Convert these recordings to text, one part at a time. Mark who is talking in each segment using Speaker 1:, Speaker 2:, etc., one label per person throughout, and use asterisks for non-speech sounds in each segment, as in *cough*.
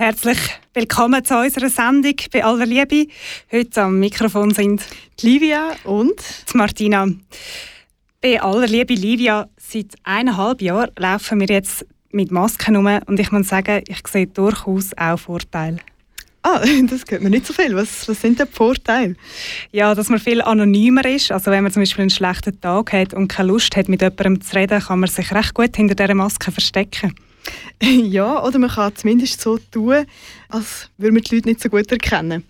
Speaker 1: Herzlich willkommen zu unserer Sendung bei aller Liebe. Heute am Mikrofon sind
Speaker 2: Die Livia und
Speaker 1: die Martina. Bei aller Liebe, Livia, seit eineinhalb Jahren laufen wir jetzt mit Masken herum und ich muss sagen, ich sehe durchaus auch Vorteile.
Speaker 2: Ah, *laughs* das hört man nicht so viel. Was, was sind denn die Vorteile?
Speaker 1: Ja, dass man viel anonymer ist. Also wenn man zum Beispiel einen schlechten Tag hat und keine Lust hat, mit jemandem zu reden, kann man sich recht gut hinter dieser Maske verstecken. *laughs*
Speaker 2: ja, oder man kann zumindest so tun, als würde man die Leute nicht so gut erkennen.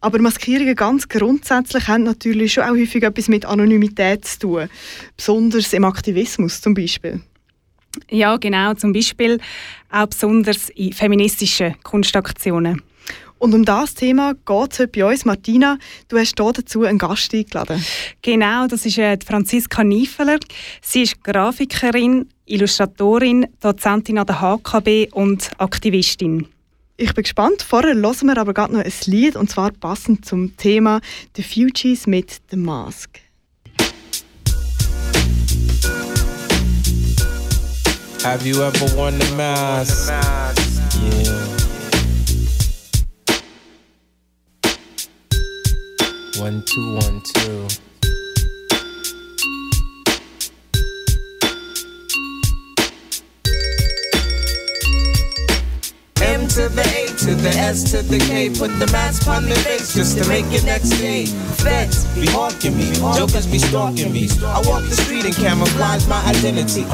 Speaker 2: Aber Maskierungen ganz grundsätzlich haben natürlich schon auch häufig etwas mit Anonymität zu tun. Besonders im Aktivismus zum Beispiel.
Speaker 1: Ja, genau. Zum Beispiel auch besonders in feministischen Kunstaktionen.
Speaker 2: Und um das Thema geht es heute bei uns. Martina, du hast hier dazu einen Gast eingeladen.
Speaker 1: Genau, das ist äh, Franziska Niefeler. Sie ist Grafikerin, Illustratorin, Dozentin an der HKB und Aktivistin.
Speaker 2: Ich bin gespannt. Vorher hören wir aber gerade noch ein Lied, und zwar passend zum Thema The Fugees mit The Mask.
Speaker 3: Have you ever worn the mask? Yeah. One, two, one, two. To the A to the S to the K. Put the mask on the face just to make it next day. Feds be hawking me, jokers be stalking me. I walk the street and camouflage my identity.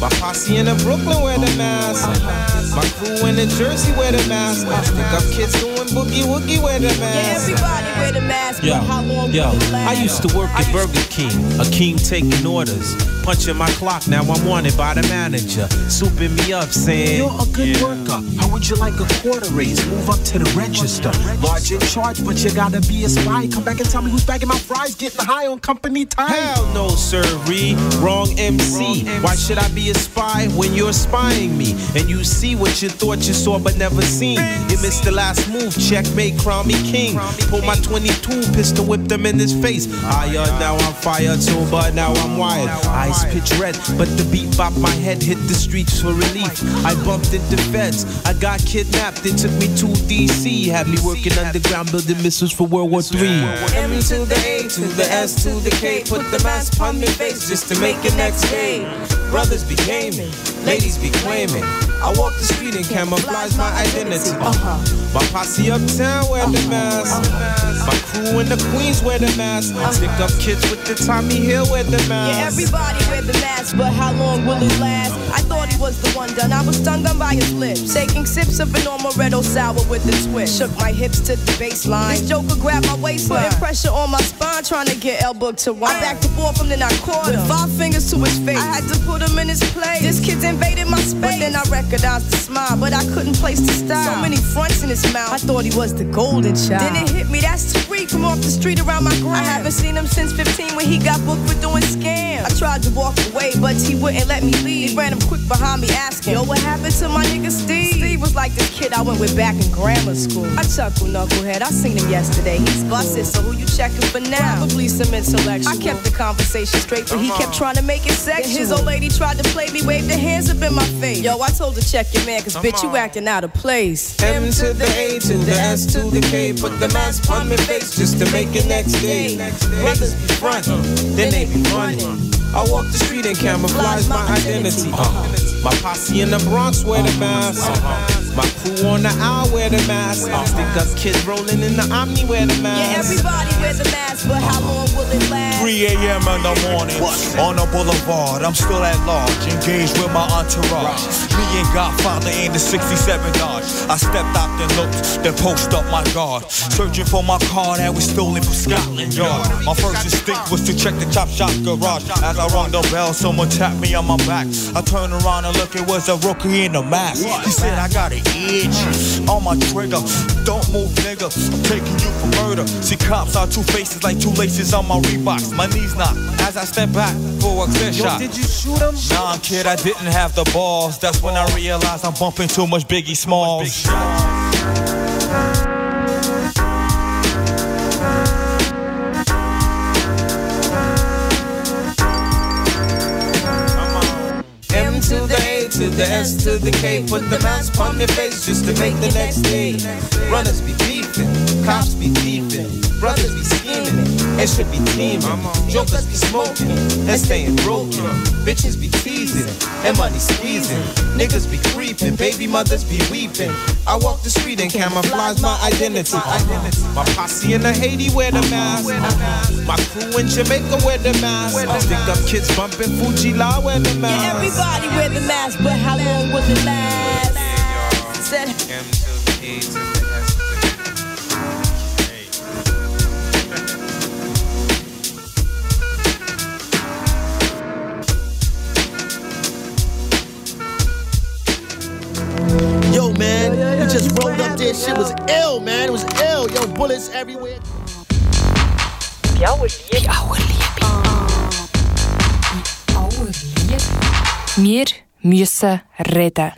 Speaker 3: My posse in the Brooklyn wear the mask. My crew in the Jersey wear the mask. Stick up kids doing boogie woogie wear the
Speaker 4: Yeah, everybody wear the mask,
Speaker 5: Yo,
Speaker 4: but how long
Speaker 5: yo, I used to work at Burger King, a king taking orders. Punching my clock, now I'm wanted by the manager. Souping me up, saying,
Speaker 6: You're a good worker. How would you like a quarter raise? Move up to the register. Large in charge, but you gotta be a spy. Come back and tell me who's bagging my fries, getting high on company time.
Speaker 3: Hell no, sirree. Wrong MC. Why should I be a spy when you're spying me? And you see what you thought you saw but never seen. You missed the last move. Checkmate, crown me king. Pull my 22 pistol, whip them in his face. Higher, now I'm fire too, but now I'm wired. Eyes pitch red, but the beat bop my head hit the streets for relief. I bumped into feds. I got kidnapped. They took me to DC. Had me working underground building missiles for World War III. M to the A to the S to the K. Put the mask on me face just to make it next day. Brothers be gaming, ladies be claiming. I walk the street and camouflage my identity. Uh-huh. My posse uptown wear the uh-huh. mask. Uh-huh. My crew in the Queens wear the mask. Stick up kids with the Tommy Hill wear the mask.
Speaker 4: Yeah, everybody wear the mask, but how long will it last? I thought he was the one done. I was stung on by his lips. Taking sips of an amaretto sour with a twist. Shook my hips to the baseline. This joker grabbed my waistline. Putting pressure on my spine, trying to get elbow to wine. I backed and forth, and then I caught him. With five fingers to his face. I had to put him in his place. This kid's invaded my space. But then I recognized smile, but I couldn't place the style. So many fronts in his mouth. I thought he was the golden mm. child. Then it hit me, that's Tariq from off the street around my gram. I haven't seen him since 15 when he got booked for doing scams. I tried to walk away, but he wouldn't let me leave. He ran him quick behind me asking, Yo, what happened to my nigga Steve? Steve was like this kid I went with back in grammar school. I chuckle, knucklehead. I seen him yesterday. He's busted, so who you checking for now? Probably some intellectual. I kept the conversation straight, but he kept uh-huh. trying to make it sexual. His old lady tried to play me, waved her hands up in my face. Yo, I told her check your man, cause bitch, you acting out of place.
Speaker 3: M to the A to the S to the K. Put the mask on my face just to make it next day. Brothers be frontin', then they be running. I walk the street and camouflage my identity. Uh, my posse in the Bronx wear the mask. Uh-huh. My crew on the aisle wear the mask. Uh-huh. Stick up kids rolling in the Omni wear the mask.
Speaker 4: Yeah, everybody wear the mask, but how long will it last?
Speaker 6: 3 a.m. in the morning, on the boulevard. I'm still at large, engaged with my entourage. Me and Godfather in the 67 Dodge. I stepped out and looked, then post up my guard. Searching for my car that was stolen from Scotland Yard. My first instinct was to check the chop shop garage. As I rung the bell, someone tapped me on my back. I turned around and look, it was a rookie in a mask. He said, I got an itch on my trigger. Don't move, nigga. I'm taking you for murder. See, cops are two faces like two laces on my Reeboks. My knees knock as I step back for a clear shot.
Speaker 5: Did you shoot him?
Speaker 6: Nah, kid, I didn't have the balls. That's when I realized I'm bumping too much Biggie Smalls.
Speaker 5: The A to the S to the K. Put the mask on your face just to make the next day. Runners be beefing, cops be thieving, brothers be scheming, it should be teaming. Jokers be smoking and staying broken. Bitches be teasing and money squeezing. Niggas be creeping, baby mothers be weeping. I walk the street and camouflage my identity. My posse in the Haiti wear the mask. My crew in Jamaica wear the mask. Stick up kids bumping Fuji La wear the mask.
Speaker 4: Yeah,
Speaker 5: mask.
Speaker 4: everybody wear the mask, but how long will it last? Said,
Speaker 5: M to the E to the S to the
Speaker 7: Yo, man, we just rolled up there. Shit was ill, man. It was ill. Yo, bullets everywhere.
Speaker 8: Wie Auerliebe. Wir müssen reden.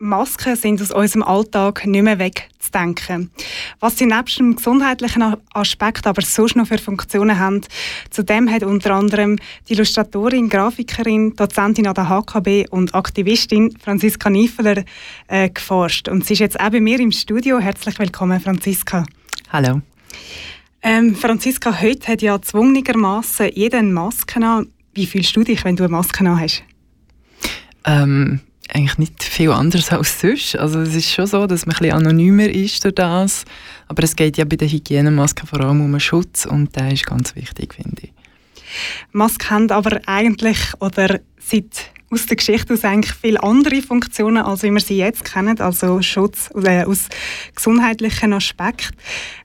Speaker 1: Masken sind aus unserem Alltag nicht mehr wegzudenken. Was sie nebst dem gesundheitlichen Aspekt aber sonst noch für Funktionen haben, zu dem hat unter anderem die Illustratorin, Grafikerin, Dozentin an der HKB und Aktivistin Franziska Niefeler äh, geforscht. Und sie ist jetzt auch bei mir im Studio. Herzlich willkommen, Franziska.
Speaker 9: Hallo.
Speaker 1: Ähm, Franziska, heute hat ja zwungenermassen jeder eine Maske an. Wie fühlst du dich, wenn du eine Maske an hast?
Speaker 9: Ähm, eigentlich nicht viel anders als sonst. Also es ist schon so, dass man ein bisschen anonymer ist durch das. Aber es geht ja bei den Hygienemasken vor allem um den Schutz und der ist ganz wichtig, finde ich.
Speaker 1: Masken haben aber eigentlich oder seit aus der Geschichte aus eigentlich viele andere Funktionen, als wie wir sie jetzt kennen, also Schutz äh, aus gesundheitlichen Aspekten.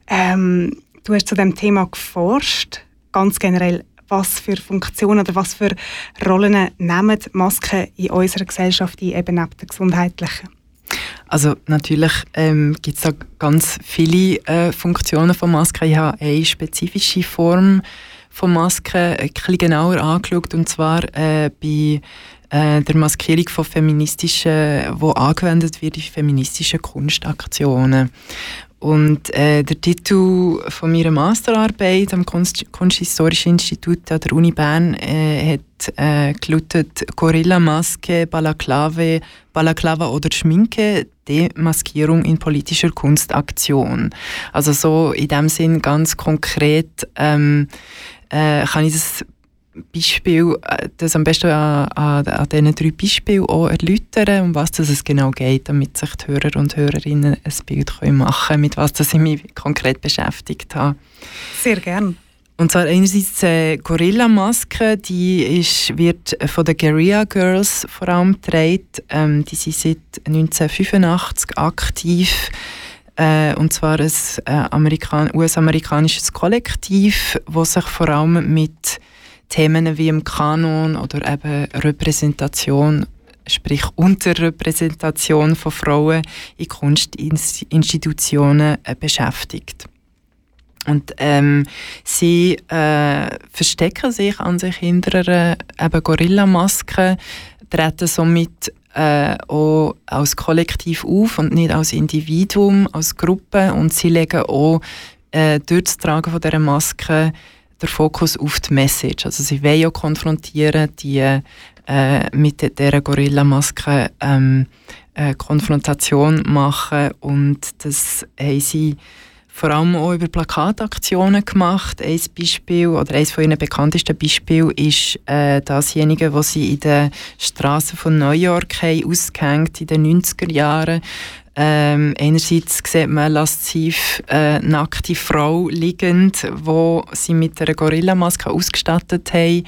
Speaker 1: Ähm, du hast zu dem Thema geforscht, ganz generell. Was für Funktionen oder was für Rollen nehmen Masken in unserer Gesellschaft ein, eben neben der gesundheitlichen?
Speaker 9: Also natürlich ähm, gibt es da ganz viele äh, Funktionen von Masken. Ich habe eine spezifische Form von Masken bisschen genauer angeschaut und zwar äh, bei äh, der Maskierung von feministischen, wo angewendet wird in feministischen Kunstaktionen. Und äh, der Titel von meiner Masterarbeit am Kunst Kunsthistorischen Institut an der Uni Bern äh, hat äh, gelautet Gorilla-Maske, Balaklave, Balaklava oder Schminke, Demaskierung in politischer Kunstaktion. Also so in dem Sinn ganz konkret ähm, äh, kann ich das Beispiel, äh, das am besten an, an, an diesen drei Beispielen auch erläutern, um was es genau geht, damit sich die Hörer und Hörerinnen ein Bild können machen können, mit was das ich mich konkret beschäftigt habe.
Speaker 1: Sehr gern.
Speaker 9: Und zwar einerseits die äh, Gorilla-Maske, die ist, wird von den Guerilla Girls vor allem getragen. Ähm, die sind seit 1985 aktiv. Äh, und zwar ein äh, Amerikan US-amerikanisches Kollektiv, das sich vor allem mit Themen wie im Kanon oder eben Repräsentation, sprich Unterrepräsentation von Frauen in Kunstinstitutionen äh, beschäftigt. Und ähm, sie äh, verstecken sich an sich hinter einer eben Gorilla-Maske, treten somit äh, auch als Kollektiv auf und nicht als Individuum, als Gruppe. Und sie legen auch äh, durch das Tragen dieser Maske der Fokus auf die Message. Also sie wollen auch konfrontieren, die äh, mit dieser Gorilla-Maske ähm, äh, Konfrontation machen und das haben sie vor allem auch über Plakataktionen gemacht. Ein Beispiel oder eines von ihren bekanntesten Beispielen ist äh, dasjenige, das sie in den Straßen von New York haben ausgehängt in den 90er Jahren. Ähm, einerseits sieht man lasziv äh, nackte Frau liegend, wo sie mit einer Gorillamaske ausgestattet haben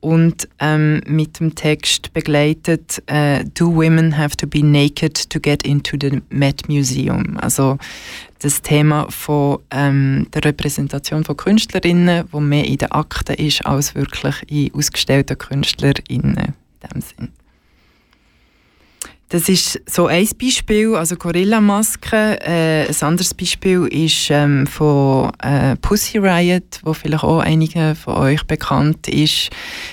Speaker 9: und ähm, mit dem Text begleitet äh, Do women have to be naked to get into the Met Museum? Also das Thema von ähm, der Repräsentation von Künstlerinnen, wo mehr in den Akten ist als wirklich in ausgestellten Künstlerinnen in dem Sinn. Das ist so ein Beispiel, also Gorilla-Masken. Äh, ein anderes Beispiel ist ähm, von äh, Pussy Riot, wo vielleicht auch einigen von euch bekannt ist,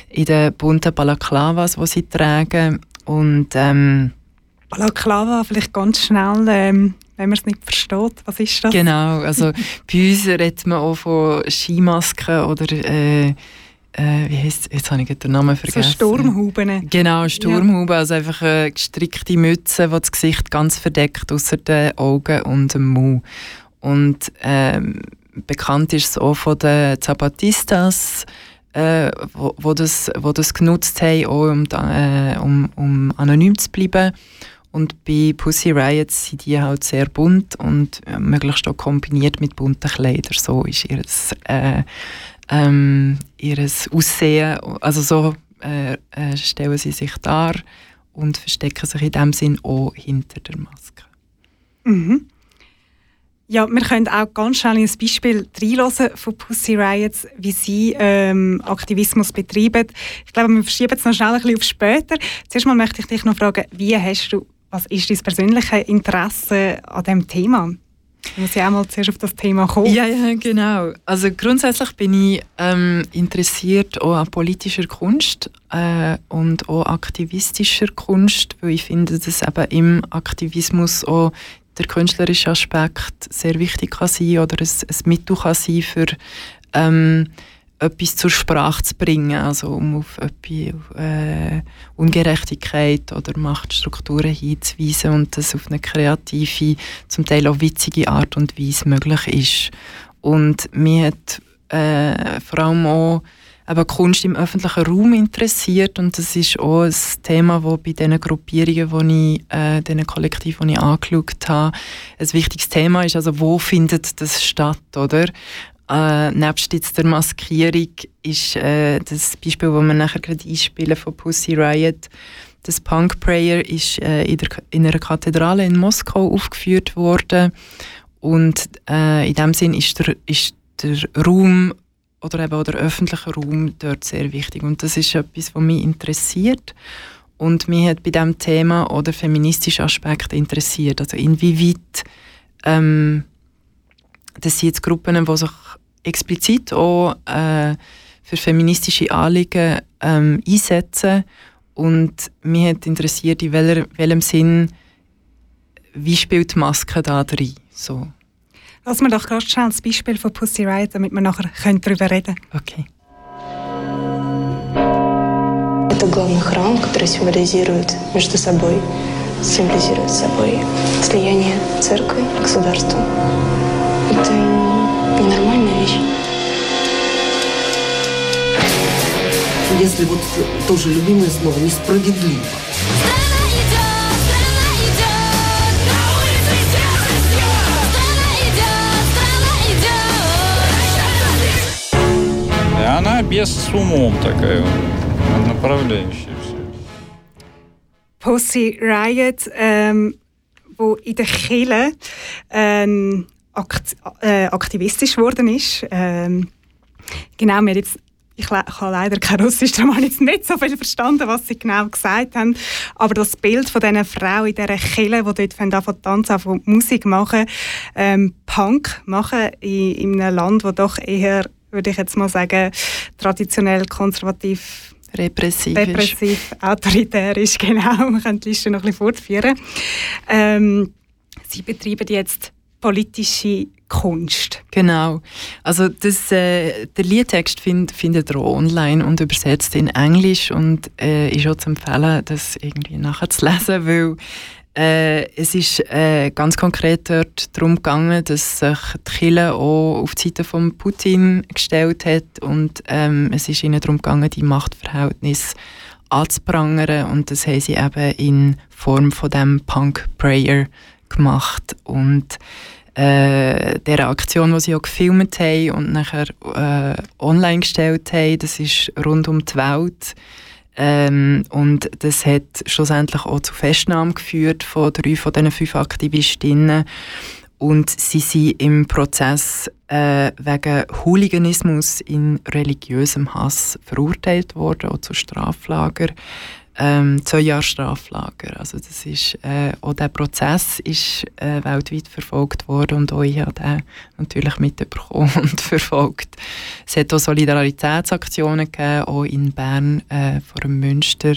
Speaker 9: in den bunten Balaklavas, die sie tragen. Und, ähm,
Speaker 1: Balaklava, vielleicht ganz schnell, ähm, wenn man es nicht versteht. Was ist das?
Speaker 9: Genau, also *laughs* bei uns redet man auch von Skimasken oder äh, äh, wie heisst jetzt habe ich den Namen vergessen.
Speaker 1: So Sturmhuben.
Speaker 9: Genau, Sturmhuben, ja. also einfach eine gestrickte Mütze, die das Gesicht ganz verdeckt, außer den Augen und dem Mund. Und ähm, bekannt ist es auch von den Zapatistas, äh, wo, wo, das, wo das genutzt haben, auch um, äh, um, um anonym zu bleiben. Und bei Pussy Riots sind die halt sehr bunt und äh, möglichst auch kombiniert mit bunten Kleidern. So ist ihr äh, ähm, ihres Aussehen, also so äh, äh, stellen sie sich dar und verstecken sich in dem Sinn auch hinter der Maske.
Speaker 1: Mhm. Ja, wir können auch ganz schnell ein Beispiel reinhören von Pussy Riots, wie sie ähm, Aktivismus betreiben. Ich glaube, wir verschieben es noch schnell ein bisschen auf später. Zuerst mal möchte ich dich noch fragen, wie hast du, was ist dein persönliches Interesse an diesem Thema? Ich muss ja auch mal zuerst auf das Thema kommen.
Speaker 9: Ja, ja, genau. Also grundsätzlich bin ich ähm, interessiert auch an politischer Kunst äh, und auch aktivistischer Kunst, weil ich finde, dass eben im Aktivismus auch der künstlerische Aspekt sehr wichtig kann sein oder ein, ein Mittel kann sein für ähm, etwas zur Sprache zu bringen, also um auf, etwas, äh, Ungerechtigkeit oder Machtstrukturen hinzuweisen und das auf eine kreative, zum Teil auch witzige Art und Weise möglich ist. Und mir hat äh, vor allem auch eben Kunst im öffentlichen Raum interessiert und das ist auch ein Thema, das bei diesen Gruppierungen, wo ich, äh, diesen Kollektiven, die ich angeschaut habe, ein wichtiges Thema ist. Also wo findet das statt, oder? Äh, nebst jetzt der Maskierung ist äh, das Beispiel, das wir nachher gerade einspielen von Pussy Riot, das Punk Prayer ist äh, in, der, in einer Kathedrale in Moskau aufgeführt worden. Und äh, in dem Sinn ist der, ist der Raum oder eben auch der öffentliche Raum dort sehr wichtig. Und das ist etwas, was mich interessiert. Und mich hat bei diesem Thema auch der feministische Aspekt interessiert, also inwieweit ähm, das sind jetzt Gruppen, die sich explizit auch äh, für feministische Anliegen ähm, einsetzen. Und mich hat interessiert, in welcher, welchem Sinn, wie spielt die Maske da drin? So.
Speaker 1: Lass mir doch ganz schnell das Beispiel von Pussy Riot, damit wir nachher darüber reden können.
Speaker 9: Okay.
Speaker 10: Это главный храм, который символизирует между собой, символизирует собой слияние церкви, государства. Это ненормальная вещь.
Speaker 11: Если вот тоже любимое слово несправедливо.
Speaker 12: И она без с умом такая, направляющая все.
Speaker 1: Pussy Riot, ähm, wo in der ähm, akt äh, aktivistisch geworden ist. Ähm, genau, wir jetzt, ich, ich habe leider kein Russisch, darum habe ich jetzt nicht so viel verstanden, was sie genau gesagt haben. Aber das Bild von dieser Frau in dieser Kille, die dort von tanzen, von Musik machen, ähm, Punk machen in, in einem Land, das doch eher, würde ich jetzt mal sagen, traditionell konservativ
Speaker 9: repressiv,
Speaker 1: repressiv autoritär ist, *laughs* genau. Man kann die Liste noch ein bisschen fortführen. Ähm, sie betreiben jetzt politische Kunst.
Speaker 9: Genau. Also das, äh, der Liedtext find, findet ihr online und übersetzt in Englisch und äh, ist auch zu empfehlen, das irgendwie nachher zu lesen, weil äh, es ist äh, ganz konkret dort darum gegangen, dass sich die Kirche auch auf die Seite von Putin gestellt hat und ähm, es ist ihnen darum gegangen, die Machtverhältnisse anzuprangern und das haben sie eben in Form von dem Punk Prayer gemacht und äh, der Aktion, die sie auch gefilmt haben und nachher äh, online gestellt haben, das ist rund um die Welt. Ähm, und das hat schlussendlich auch zu Festnahmen geführt von drei von diesen fünf Aktivistinnen. Und sie sind im Prozess äh, wegen Hooliganismus in religiösem Hass verurteilt worden, auch zu Straflager. Ähm, zwei Jahre Straflager. Also das ist, äh, auch der Prozess ist äh, weltweit verfolgt worden und auch ich habe den natürlich mitbekommen *laughs* und verfolgt. Es hat auch Solidaritätsaktionen gegeben, auch in Bern äh, vor dem Münster,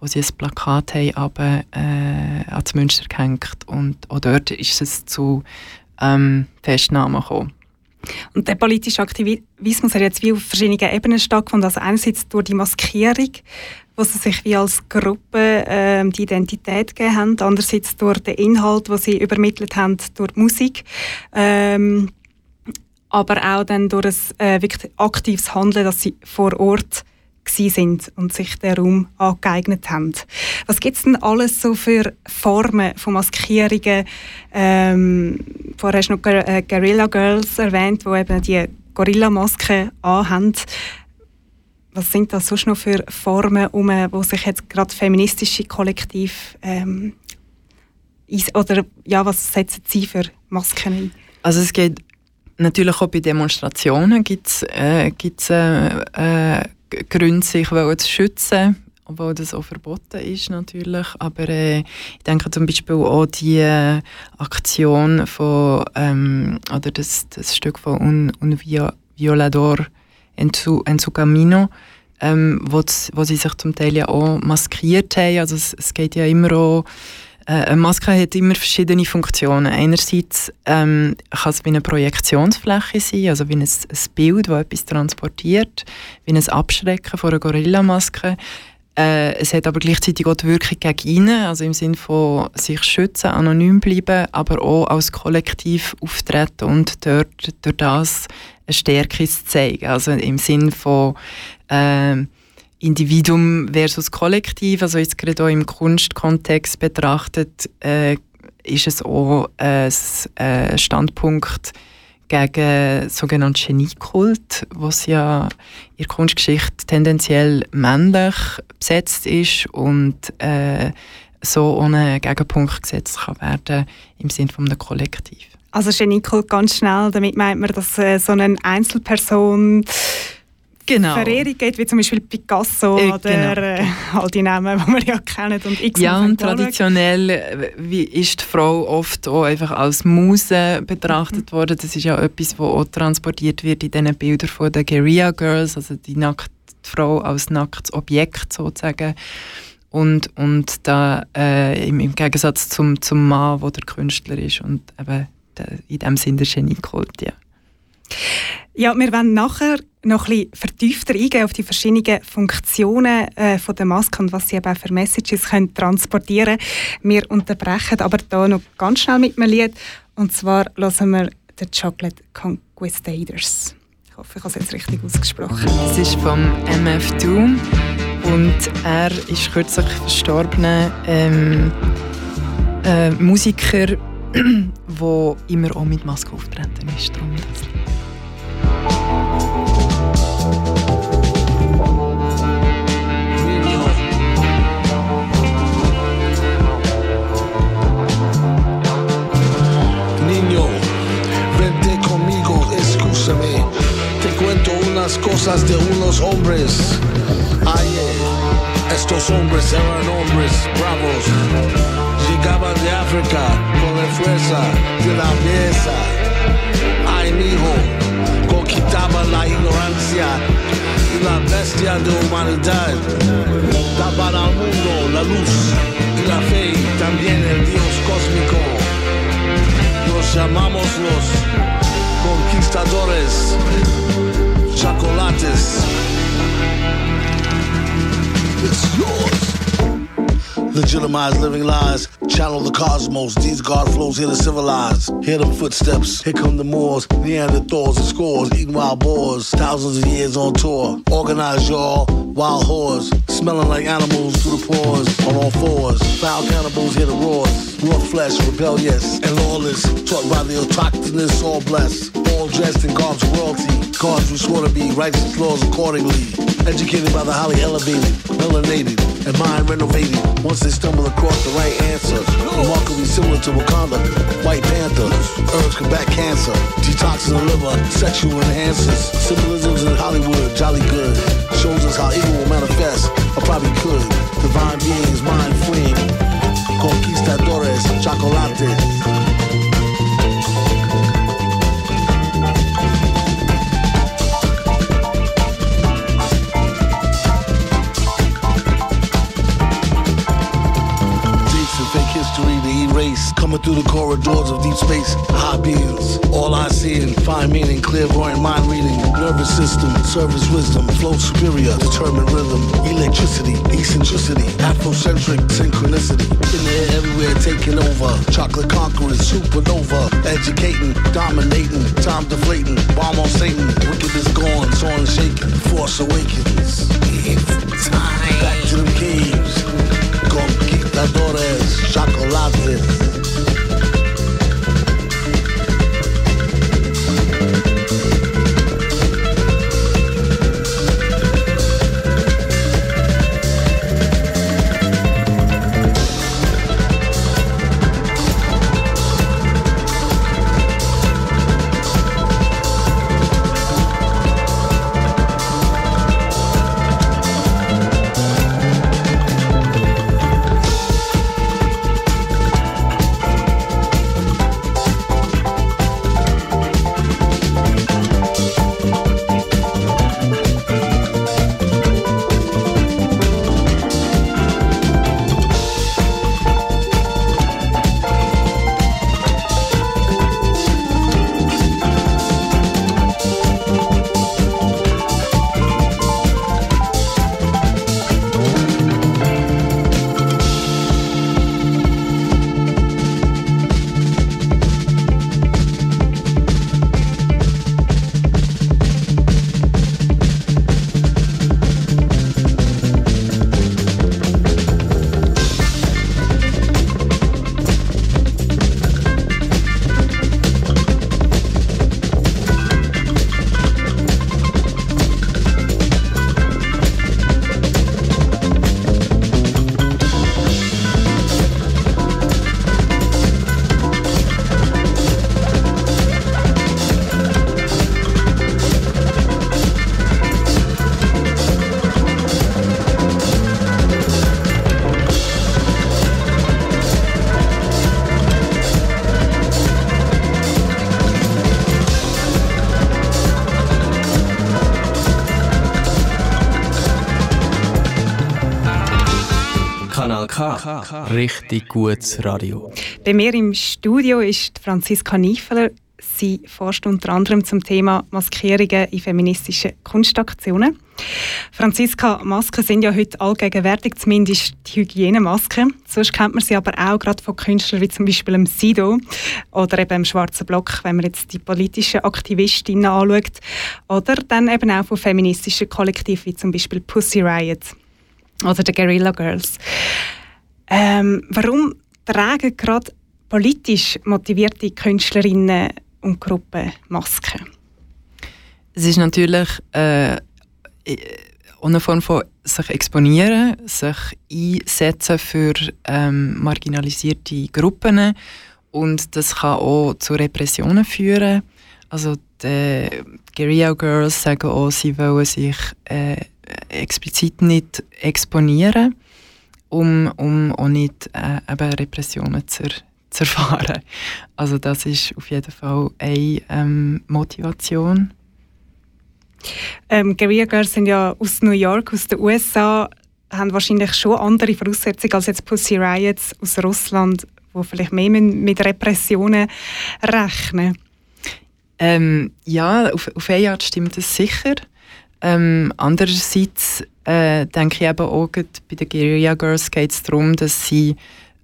Speaker 9: wo sie ein Plakat haben, aber, äh, ans Münster gehängt und auch dort ist es zu ähm, Festnahmen gekommen.
Speaker 1: Und der politische Aktivismus hat jetzt wie auf verschiedenen Ebenen stattgefunden. Also einerseits durch die Maskierung, wo sie sich wie als Gruppe ähm, die Identität gegeben haben, andererseits durch den Inhalt, den sie übermittelt haben durch die Musik. Ähm, aber auch dann durch ein äh, wirklich aktives Handeln, dass sie vor Ort sind und sich den Raum angeeignet haben. Was gibt es denn alles so für Formen von Maskierungen? Ähm, vorher hast du noch äh, Guerilla Girls erwähnt, die eben die Gorilla-Maske anhaben. Was sind das sonst noch für Formen, um, wo sich jetzt gerade feministische Kollektiv ähm, oder ja, was setzen Sie für Masken ein?
Speaker 9: Also es geht natürlich auch bei Demonstrationen gibt es äh, äh, äh, Gründe, sich zu schützen, obwohl das auch verboten ist natürlich. Aber äh, ich denke zum Beispiel auch die äh, Aktion von, ähm, oder das, das Stück von Un, Un Violador en su Camino, ähm, wo, wo sie sich zum Teil ja auch maskiert haben. Also es, es geht ja immer auch äh, eine Maske hat immer verschiedene Funktionen. Einerseits ähm, kann es wie eine Projektionsfläche sein, also wie ein, ein Bild, das etwas transportiert, wie ein Abschrecken von einer Gorillamaske. Äh, es hat aber gleichzeitig auch die Wirkung gegen ihn, also im Sinne von sich schützen, anonym bleiben, aber auch als Kollektiv auftreten und dort durch das Stärke zu zeigen. Also im Sinne von äh, Individuum versus Kollektiv, also jetzt gerade auch im Kunstkontext betrachtet, äh, ist es auch ein äh, Standpunkt gegen sogenannten Geniekult, was ja in der Kunstgeschichte tendenziell männlich besetzt ist und äh, so ohne Gegenpunkt gesetzt kann werden im Sinne von einem Kollektiv.
Speaker 1: Also Geniekult ganz schnell, damit meint man, dass äh, so eine Einzelperson genau. Verehrung geht, wie zum Beispiel Picasso äh, oder genau. äh, all die Namen, *laughs* die wir ja kennen. Und X
Speaker 9: ja, und traditionell äh, wie ist die Frau oft auch einfach als Muse betrachtet mhm. worden. Das ist ja etwas, was auch transportiert wird in diesen Bildern von den Guerilla Girls, also die nackte Frau als nacktes Objekt sozusagen. Und, und da äh, im, im, Gegensatz zum, zum Mann, der der Künstler ist und eben in dem Sinne der Genie geholt, ja.
Speaker 1: Ja, wir wollen nachher noch ein bisschen vertiefter eingehen auf die verschiedenen Funktionen äh, von der Maske und was sie eben auch für Messages können transportieren können. Wir unterbrechen aber hier noch ganz schnell mit einem Lied. Und zwar hören wir The Chocolate Conquistadors. Ich hoffe, ich habe es jetzt richtig ausgesprochen.
Speaker 9: Es ist vom MF Doom und er ist kürzlich verstorbener ähm, äh, Musiker, *clears throat* der immer auch mit Maske auftreten ist. Das
Speaker 13: unas cosas de unos hombres. Ayer, estos hombres eran hombres bravos. Llegaban de África con la fuerza de la belleza. Ay, hijo, conquistaban la ignorancia y la bestia de humanidad. Daban al mundo la luz y la fe, también el Dios cósmico. Nos llamamos los conquistadores chocolates. It's yours. Legitimize living lies, channel the cosmos. These God flows here to civilize. Hear the footsteps, here come the Moors, Neanderthals and scores, eating wild boars. Thousands of years on tour. Organize y'all, wild whores, smelling like animals through the pores, on all fours. Foul cannibals hear the roars, raw flesh, rebellious and lawless. Taught by the autochthonous, all blessed, all dressed in of royalty. Cars we swore to be righteous laws accordingly. Educated by the highly elevated, melanated, and Mind-renovated. once they stumble across the right answer. Remarkably similar to Wakanda, White Panther, herbs combat cancer, detoxes the liver, sexual enhancers, symbolisms in Hollywood, jolly good. Shows us how evil will manifest, or probably could. Divine beings, mind fleeing, conquistadores, chocolate. Coming through the corridors of deep space, high beings. All I see and find meaning, clairvoyant mind reading, nervous system, service wisdom, flow superior, determined rhythm, electricity, eccentricity, Afrocentric synchronicity. In the air, everywhere, taking over. Chocolate conquerors, supernova, educating, dominating, time deflating, bomb on Satan, wickedness gone, soaring shaking, force awakens. It's time. Back to them caves, conquistadores, chocolates.
Speaker 14: Richtig gutes Radio.
Speaker 1: Bei mir im Studio ist Franziska Niefeler. Sie forscht unter anderem zum Thema Maskierungen in feministischen Kunstaktionen. Franziska, Masken sind ja heute allgegenwärtig, zumindest die Hygienemasken. Sonst kennt man sie aber auch gerade von Künstlern wie zum Beispiel dem Sido oder eben dem Schwarzen Block, wenn man jetzt die politischen Aktivistinnen anschaut. Oder dann eben auch von feministischen Kollektiven wie zum Beispiel Pussy Riot oder den Guerrilla Girls. Ähm, warum tragen gerade politisch motivierte Künstlerinnen und Gruppen Masken?
Speaker 9: Es ist natürlich äh, eine Form von sich exponieren, sich einsetzen für ähm, marginalisierte Gruppen und das kann auch zu Repressionen führen. Also die Guerilla Girls sagen auch, sie wollen sich äh, explizit nicht exponieren, um, um auch nicht äh, eben Repressionen zu, zu erfahren. Also das ist auf jeden Fall eine ähm, Motivation.
Speaker 1: Ähm, Guerilla sind ja aus New York, aus den USA, haben wahrscheinlich schon andere Voraussetzungen als jetzt Pussy Riots aus Russland, wo vielleicht mehr mit Repressionen rechnen.
Speaker 9: Ähm, ja, auf, auf eine Art stimmt das sicher. Ähm, andererseits äh, denke ich eben auch bei den Guerilla Girls geht es darum, dass sie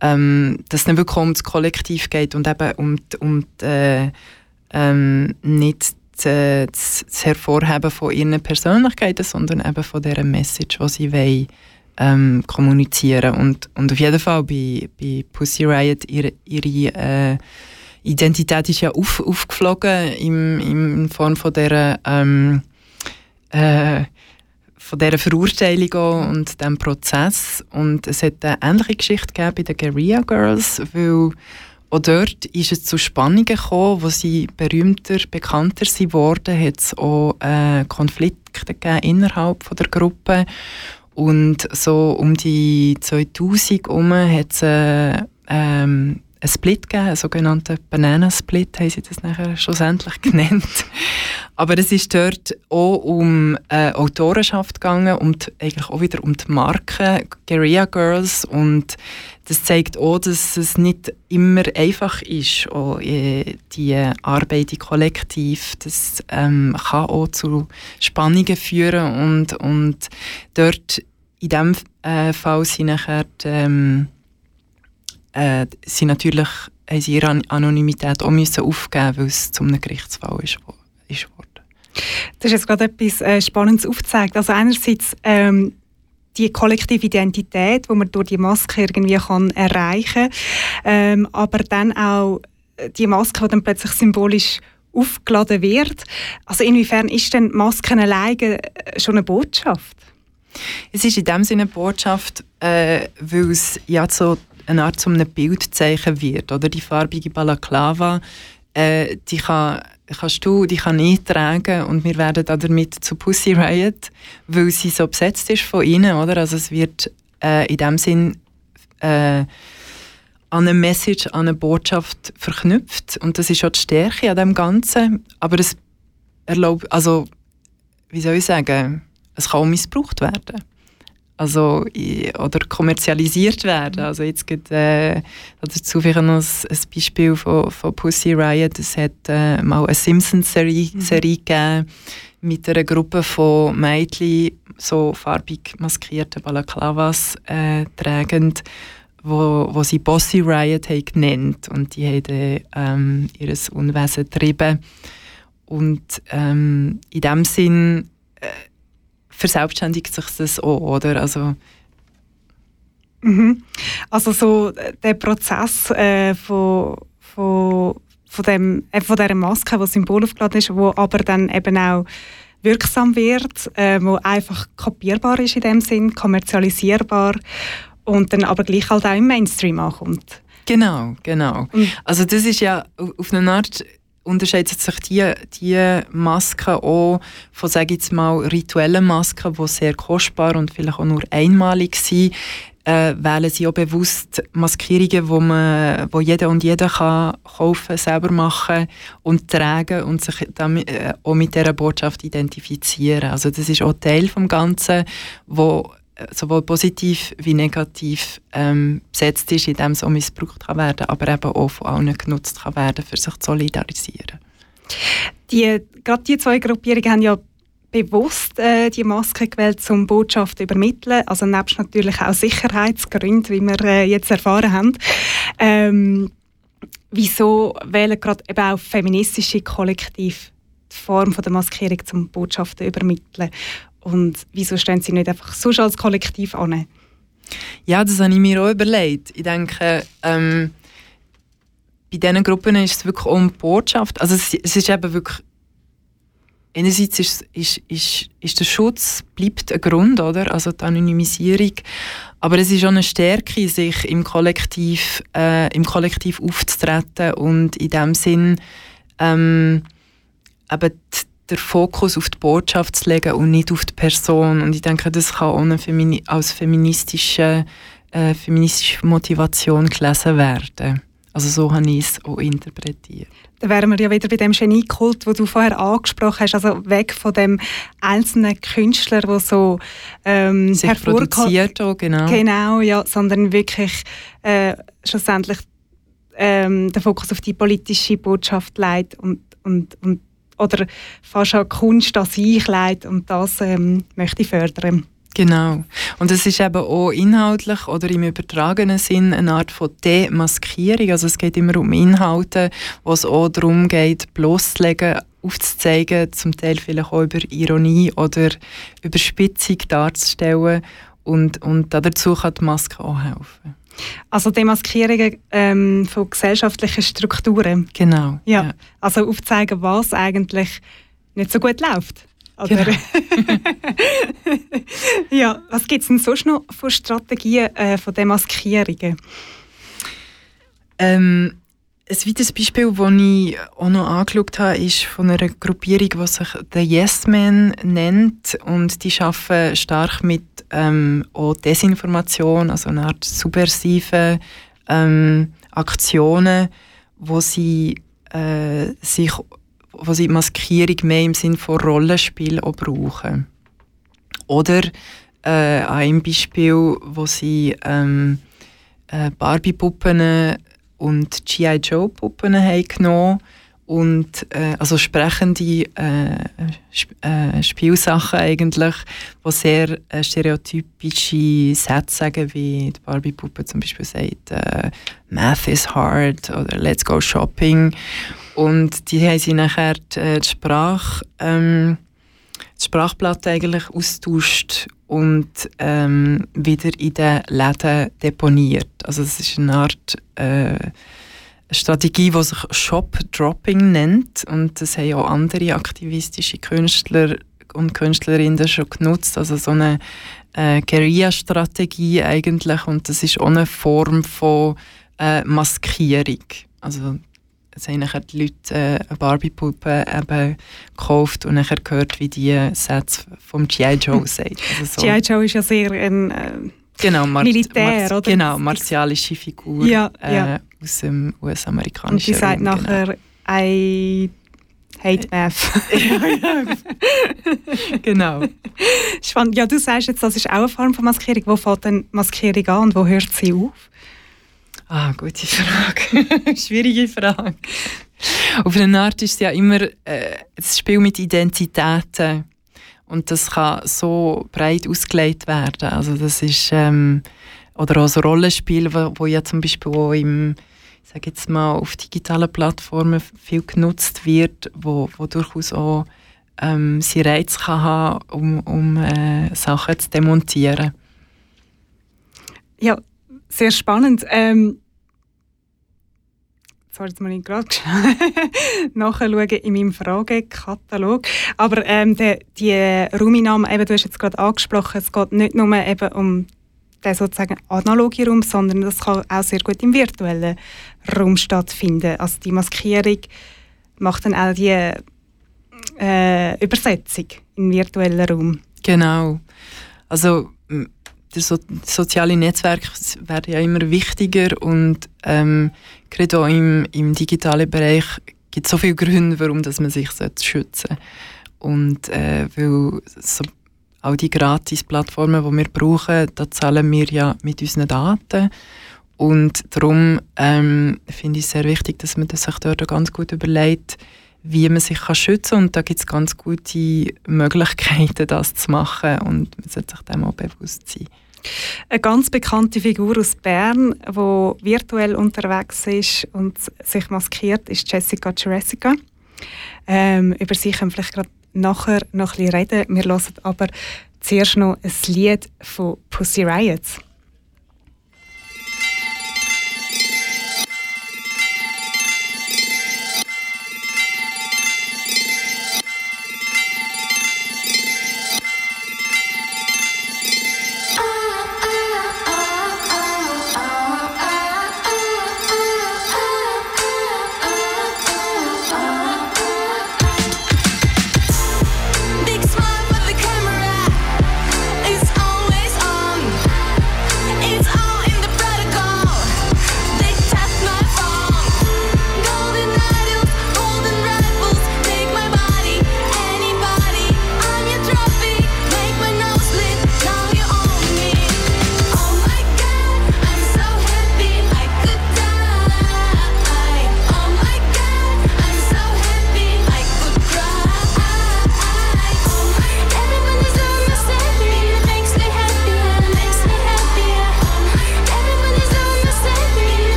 Speaker 9: ähm, dass es nicht wirklich um das Kollektiv geht und eben um, um die, äh, ähm, nicht das, das Hervorheben von ihren Persönlichkeiten, sondern eben von dieser Message, die sie wollen, ähm, kommunizieren. Und, und auf jeden Fall bei, bei Pussy Riot ihre, ihre äh, Identität ist ja auf, aufgeflogen im, in Form von dieser ähm, äh, von dieser Verurteilung und diesem Prozess. Und es hat eine ähnliche Geschichte gegeben bei den Guerilla Girls, weil auch dort ist es zu Spannungen gekommen, wo sie berühmter, bekannter sind worden, hat es auch äh, Konflikte gegeben innerhalb von der Gruppe. Und so um die 2000 herum hat es äh, ähm, einen Split gegeben, einen sogenannten Banana-Split, haben sie das nachher schlussendlich *laughs* genannt. Aber es ist dort auch um äh, Autorenschaft gegangen, und eigentlich auch wieder um die Marke Guerilla Girls und das zeigt auch, dass es nicht immer einfach ist, auch, äh, die Arbeit im Kollektiv. Das ähm, kann auch zu Spannungen führen und, und dort in diesem äh, Fall sind nachher die, ähm, äh, sie natürlich haben sie ihre Anonymität auch müssen aufgeben weil es zu einem Gerichtsfall ist, ist worden.
Speaker 1: Das ist jetzt gerade etwas äh, Spannendes aufgezeigt. Also einerseits ähm, die kollektive Identität, die man durch die Maske irgendwie kann erreichen kann, ähm, aber dann auch die Maske, die dann plötzlich symbolisch aufgeladen wird. Also inwiefern ist denn Masken alleine äh, schon eine Botschaft?
Speaker 9: Es ist in dem Sinne eine Botschaft, äh, weil es ja so eine Art zu einem Bildzeichen wird. Oder die farbige Balaklava, äh, die kann, kannst du, die kann ich tragen und wir werden damit zu Pussy Riot, weil sie so besetzt ist von ihnen, oder? Also es wird äh, in dem Sinn äh, an eine Message, an eine Botschaft verknüpft und das ist auch die Stärke an dem Ganzen, aber es erlaubt, also wie soll ich sagen, es kann auch missbraucht werden also, oder kommerzialisiert werden. Also jetzt gibt äh, dazu vielleicht noch ein, Beispiel von, von Pussy Riot. Es hat äh, mal eine Simpsons-Serie mhm. Serie gegeben mit einer Gruppe von Mädchen, so farbig maskierten Balaklavas äh, tragend, wo, wo sie Bossy Riot haben genannt und die haben ähm, ihr Unwesen getrieben. Und ähm, in dem Sinn äh, verselbstständigt sich das auch, oder? Also,
Speaker 1: mhm. also so äh, der Prozess äh, von, von, von, dem, äh, von dieser Maske, die Symbol aufgeladen ist, wo aber dann eben auch wirksam wird, äh, wo einfach kopierbar ist in dem Sinn, kommerzialisierbar und dann aber gleich halt auch im Mainstream ankommt.
Speaker 9: Genau, genau. Also das ist ja auf eine Art unterscheidet sich die, die Masken auch von, sage ich mal, rituellen Masken, die sehr kostbar und vielleicht auch nur einmalig sind, äh, wählen sie auch bewusst Maskierungen, wo man, wo jeder und jeder kann kaufen, selber machen und tragen und sich damit, äh, auch mit dieser Botschaft identifizieren. Also das ist auch Teil vom Ganzen, wo sowohl positiv wie negativ ähm, besetzt ist, indem es auch missbraucht kann werden, aber eben auch von allen genutzt kann werden, für sich zu solidarisieren.
Speaker 1: Die, gerade die zwei Gruppierungen haben ja bewusst äh, die Maske gewählt, um Botschaften zu übermitteln. Also nebst natürlich auch Sicherheitsgründen, wie wir äh, jetzt erfahren haben. Ähm, wieso wählen gerade eben auch feministische Kollektive die Form von der Maskierung zum Botschaften übermitteln? Und wieso stehen sie nicht einfach so als Kollektiv an?
Speaker 9: Ja, das habe ich mir auch überlegt. Ich denke, ähm, bei diesen Gruppen ist es wirklich um Botschaft. Also es, es ist eben wirklich einerseits ist, ist, ist, ist der Schutz bleibt ein Grund, oder? Also die Anonymisierung. Aber es ist auch eine Stärke, sich im Kollektiv, äh, im Kollektiv aufzutreten und in dem Sinn ähm, eben die, den Fokus auf die Botschaft zu legen und nicht auf die Person. Und ich denke, das kann auch Femini als feministische, äh, feministische Motivation gelesen werden. Also so habe ich es auch interpretiert.
Speaker 1: Da wären wir ja wieder bei dem Geniekult, wo du vorher angesprochen hast, also weg von dem einzelnen Künstler, der so ähm,
Speaker 9: Sich produziert auch, genau.
Speaker 1: Genau, ja, sondern wirklich äh, schlussendlich ähm, den Fokus auf die politische Botschaft legt und, und, und oder fast an Kunst an sich legt und das ähm, möchte ich fördern.
Speaker 9: Genau. Und es ist eben auch inhaltlich oder im übertragenen Sinn eine Art von Demaskierung. Also es geht immer um Inhalte, wo es auch darum geht, bloßzulegen, aufzuzeigen, zum Teil vielleicht auch über Ironie oder Überspitzung darzustellen. Und, und dazu kann die Maske auch helfen.
Speaker 1: Also Demaskierungen ähm, von gesellschaftlichen Strukturen.
Speaker 9: Genau.
Speaker 1: Ja. ja. Also aufzeigen, was eigentlich nicht so gut läuft. Oder? Genau. *laughs* ja, was gibt es denn sonst noch für Strategien äh, von Demaskierungen?
Speaker 9: Ähm, ein weiteres Beispiel, das ich auch noch angeschaut habe, ist von einer Gruppierung, die sich The Yes Men nennt. Und die arbeiten stark mit ähm, auch Desinformation, also einer Art subversiven ähm, Aktionen, wo sie äh, sich wo sie Maskierung mehr im Sinne von Rollenspiel auch brauchen. Oder äh, ein Beispiel, wo sie ähm, äh, Barbie-Puppen und G.I. Joe-Puppen haben genommen und äh, also sprechende äh, Sp äh, Spielsachen eigentlich, die sehr äh, stereotypische Sätze sagen, wie die Barbie-Puppe zum Beispiel sagt, äh, Math is hard oder Let's go shopping. Und die haben sie nachher die, äh, die Sprache, ähm, die Sprachplatte eigentlich austauscht und ähm, wieder in den Läden deponiert. Also es ist eine Art äh, Strategie, die sich Shop-Dropping nennt und das haben auch andere aktivistische Künstler und Künstlerinnen schon genutzt, also so eine äh, Guerilla-Strategie eigentlich und das ist auch eine Form von äh, Maskierung. Also es haben nachher die Leute äh, eine Barbie-Puppe eben gekauft und nachher gehört, wie die Sätze vom G.I. Joe sagt.
Speaker 1: Also so. G.I. Joe ist ja sehr ein äh,
Speaker 9: genau, Mar
Speaker 1: Militär,
Speaker 9: Mar
Speaker 1: oder?
Speaker 9: Genau, martialische Figur
Speaker 1: ja,
Speaker 9: äh,
Speaker 1: ja.
Speaker 9: aus dem US-amerikanischen
Speaker 1: Und die sagt nachher,
Speaker 9: genau.
Speaker 1: I hate math. *laughs*
Speaker 9: genau.
Speaker 1: Spannend. Ja, du sagst jetzt, das ist auch eine Form von Maskierung. Wo fängt denn Maskierung an und wo hört sie auf?
Speaker 9: Ah, gute Frage. *laughs* Schwierige Frage. Auf eine Art ist es ja immer äh, das Spiel mit Identitäten. Und das kann so breit ausgelegt werden. Also das ist, ähm, oder auch so Rollenspiel, wo, wo ja zum Beispiel auch im, ich sage jetzt mal, auf digitalen Plattformen viel genutzt wird, wo, wo durchaus auch ähm, sie Reiz kann haben, um, um äh, Sachen zu demontieren.
Speaker 1: Ja, sehr spannend. Ähm, sorry, jetzt muss ich gerade *laughs* nachschauen in meinem Fragekatalog. Aber ähm, die, die Rauminahme, eben, du hast jetzt gerade angesprochen, es geht nicht nur eben um den sozusagen analogen Raum, sondern das kann auch sehr gut im virtuellen Raum stattfinden. Also die Maskierung macht dann auch die äh, Übersetzung im virtuellen Raum.
Speaker 9: Genau. Also die so soziale Netzwerke werden ja immer wichtiger und ähm, gerade auch im, im digitalen Bereich gibt es so viele Gründe, warum dass man sich schützen sollte. Und äh, weil so, auch die Gratis-Plattformen, die wir brauchen, da zahlen wir ja mit unseren Daten. Und darum ähm, finde ich es sehr wichtig, dass man sich dort ganz gut überlegt, wie man sich kann schützen kann. Und da gibt es ganz gute Möglichkeiten, das zu machen. Und man sollte sich dem auch bewusst sein.
Speaker 1: Eine ganz bekannte Figur aus Bern, die virtuell unterwegs ist und sich maskiert, ist Jessica Jessica. Ähm, über sie können wir vielleicht gerade nachher noch ein bisschen reden. Wir hören aber zuerst noch ein Lied von Pussy Riots.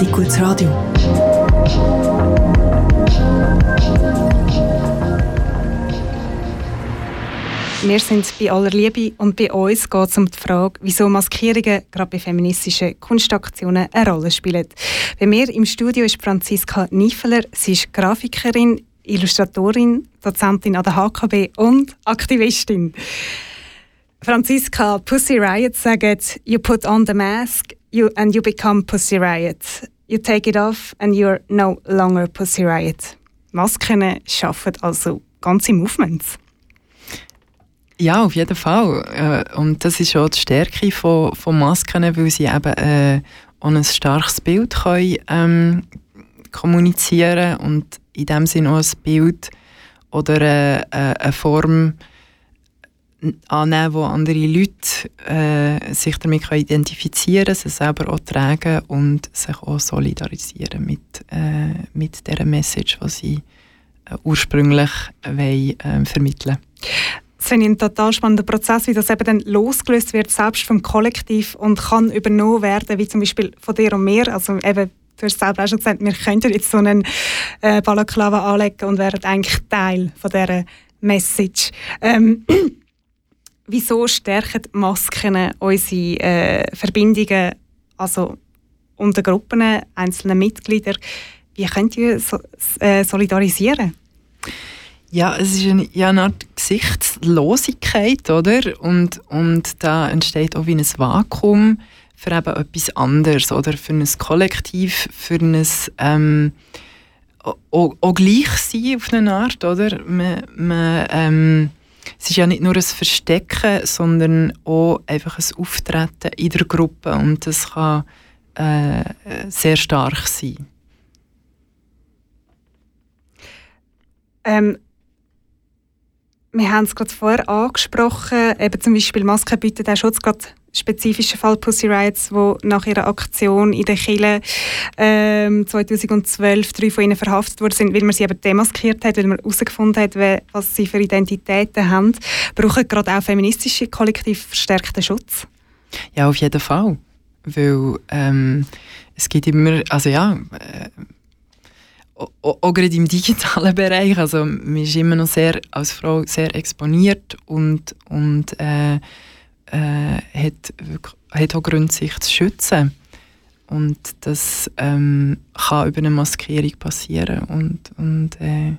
Speaker 15: Richtig gutes Radio.
Speaker 1: Wir sind bei aller Liebe und bei uns geht es um die Frage, wieso Maskierungen gerade bei feministischen Kunstaktionen eine Rolle spielen. Bei mir im Studio ist Franziska Niefeler. Sie ist Grafikerin, Illustratorin, Dozentin an der HKB und Aktivistin. Franziska, Pussy Riot sagt, you put on the mask you, and you become Pussy Riot. You take it off and you're no longer Pussy Riot. Masken schaffen also ganze Movements.
Speaker 9: Ja, auf jeden Fall. Äh, und das ist auch die Stärke von, von Masken, weil sie eben äh, ein starkes Bild können, ähm, kommunizieren und in dem Sinne auch ein Bild oder äh, äh eine Form annehmen, wo andere Leute äh, sich damit können identifizieren sie selber auch tragen und sich auch solidarisieren mit, äh, mit dieser Message, die sie äh, ursprünglich wollen, äh, vermitteln
Speaker 1: das finde ich ein total spannender Prozess, wie das eben dann losgelöst wird, selbst vom Kollektiv und kann übernommen werden, wie zum Beispiel von dir und mir. Also eben, du hast selber auch schon gesagt, wir könnten jetzt so einen äh, Balaklava anlegen und wären eigentlich Teil von dieser Message. Ähm, wieso stärken Masken unsere äh, Verbindungen, also unter Gruppen, einzelne Mitglieder? Wie könnt ihr so, äh, solidarisieren?
Speaker 9: Ja, es ist eine, ja eine Art Gesichtslosigkeit, oder? Und, und da entsteht auch wie ein Vakuum für eben etwas anderes, oder? Für ein Kollektiv, für ein ähm, auch, auch gleich sein auf eine Art, oder? Man, man, ähm, es ist ja nicht nur ein Verstecken, sondern auch einfach ein Auftreten in der Gruppe und das kann äh, sehr stark sein.
Speaker 1: Ähm, wir haben es gerade vorher angesprochen, eben zum Beispiel Masken bieten auch Schutz, gerade spezifischen Fall Pussy Riots, wo nach ihrer Aktion in der Kille ähm, 2012 drei von ihnen verhaftet worden sind, weil man sie eben demaskiert hat, weil man herausgefunden hat, was sie für Identitäten haben, brauchen gerade auch feministische Kollektiv verstärkten Schutz?
Speaker 9: Ja, auf jeden Fall, weil ähm, es gibt immer, also ja, äh, auch gerade im digitalen Bereich, also man ist immer noch sehr, als Frau sehr exponiert und, und äh, äh, hat, hat auch Gründe, sich zu schützen. Und das ähm, kann über eine Maskierung passieren und, und äh,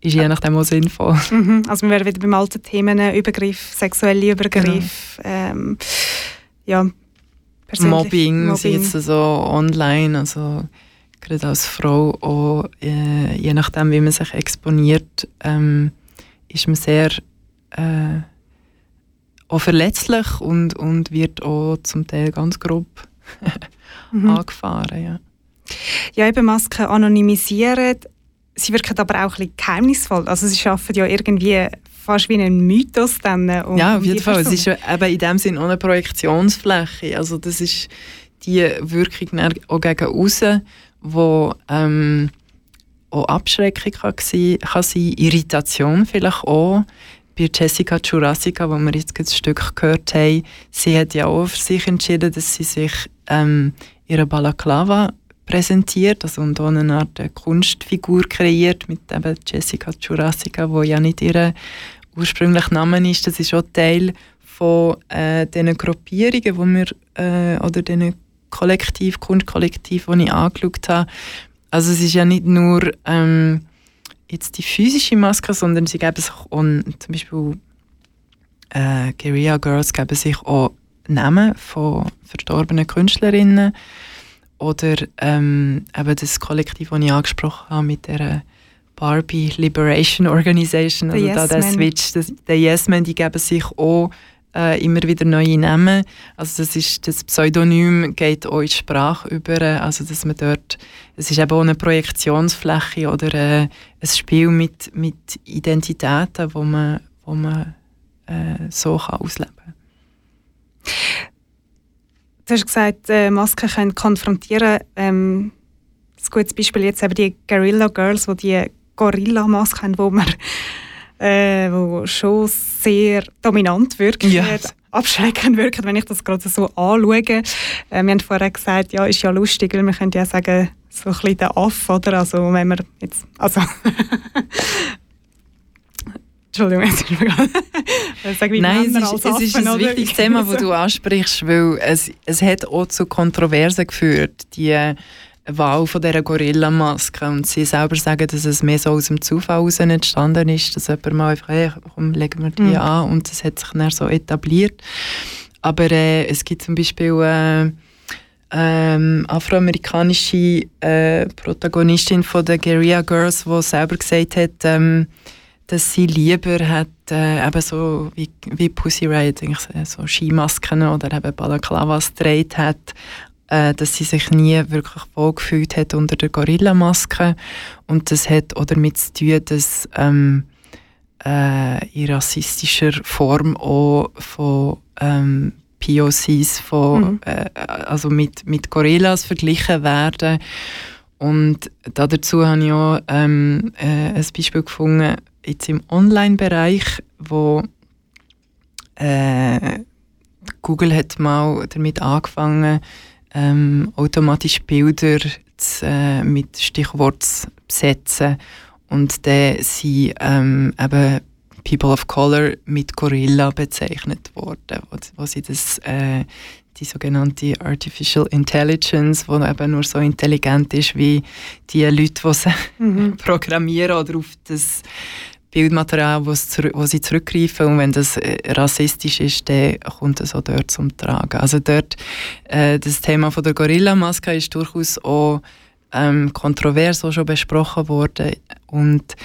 Speaker 9: ist je nachdem auch sinnvoll. *laughs*
Speaker 1: Mhm. Also wir wären wieder beim alten Themen Übergriff, sexuelle Übergriff, genau. ähm, ja,
Speaker 9: Mobbing, Mobbing. jetzt so online, also gerade als Frau auch, äh, je nachdem, wie man sich exponiert, ähm, ist man sehr äh, auch verletzlich und, und wird auch zum Teil ganz grob *laughs* mhm. angefahren. Ja.
Speaker 1: ja, eben Masken anonymisieren, sie wirken aber auch ein bisschen geheimnisvoll. Also sie schaffen ja irgendwie fast wie einen Mythos dann.
Speaker 9: Um ja, auf jeden Fall. Es ist eben in dem Sinne auch eine Projektionsfläche. Also das ist die Wirkung auch gegen außen wo ähm, auch Abschreckung kann, sein, kann sein, Irritation vielleicht auch. Bei Jessica Jurassica, wo wir jetzt ein Stück gehört haben, sie hat ja auch für sich entschieden, dass sie sich ähm, ihre Balaklava präsentiert, also und auch eine Art Kunstfigur kreiert mit eben Jessica Jurassica, wo ja nicht ihr ursprünglicher Name ist. Das ist auch Teil von äh, diesen Gruppierungen, wo wir, äh, oder diesen Kollektiv, Kunstkollektiv, das ich angeschaut habe. Also es ist ja nicht nur ähm, jetzt die physische Maske, sondern sie geben sich auch, zum Beispiel äh, Guerilla Girls geben sich auch Namen von verstorbenen Künstlerinnen oder ähm, eben das Kollektiv, das ich angesprochen habe mit der Barbie Liberation Organisation, also da der Switch, das, der Yes Men, die geben sich auch äh, immer wieder neue Namen. Also das, ist, das Pseudonym geht auch in die Sprache über, also dass man dort, es ist eben auch eine Projektionsfläche oder äh, ein Spiel mit, mit Identitäten, wo man, wo man äh, so kann ausleben kann.
Speaker 1: Du hast gesagt, äh, Masken können konfrontieren. Ähm, ein gutes Beispiel jetzt eben die Guerilla Girls, die die Gorilla-Maske haben, wo man äh, wo schon sehr dominant wirkt.
Speaker 9: Ja,
Speaker 1: abschreckend wirken, wenn ich das gerade so anschaue. Äh, wir haben vorher gesagt, ja, ist ja lustig, weil wir können ja sagen, so ein bisschen der Aff, oder? Also wenn man jetzt, also *laughs* Entschuldigung, jetzt ist mir gerade *laughs*
Speaker 9: sagen, Nein, es ist, es ist ein wichtiges Thema, das du ansprichst, weil es, es hat auch zu Kontroversen geführt, die Wahl von dieser Gorilla-Maske. Und sie selber sagen, dass es mehr so aus dem Zufall heraus entstanden ist, dass jemand mal einfach, hey, komm, legen wir die mhm. an und das hat sich dann so etabliert. Aber äh, es gibt zum Beispiel äh, ähm, afroamerikanische äh, Protagonistin von der Guerilla Girls, die selber gesagt hat, ähm, dass sie lieber hat, äh, eben so wie, wie Pussy Riot, so Skimasken oder eben Balaklavas gedreht hat, äh, dass sie sich nie wirklich wohlgefühlt hat unter der Gorilla-Maske. Und das hat auch damit zu tun, dass ähm, äh, in rassistischer Form auch von ähm, POCs von, mhm. äh, also mit, mit Gorillas verglichen werden. Und dazu habe ich auch ähm, äh, ein Beispiel gefunden, jetzt im Online-Bereich, wo äh, Google hat mal damit angefangen, ähm, automatisch Bilder zu, äh, mit Stichwort zu besetzen und dann sind ähm, eben People of Color mit Gorilla bezeichnet worden, wo, wo sie das, äh, die sogenannte Artificial Intelligence, die eben nur so intelligent ist wie die Leute, die sie mhm. *laughs* programmieren oder auf das Bildmaterial, wo sie zurückgreifen und wenn das äh, rassistisch ist, dann kommt es auch dort zum Tragen. Also dort, äh, das Thema von der Gorilla-Maske ist durchaus auch ähm, kontrovers auch schon besprochen worden und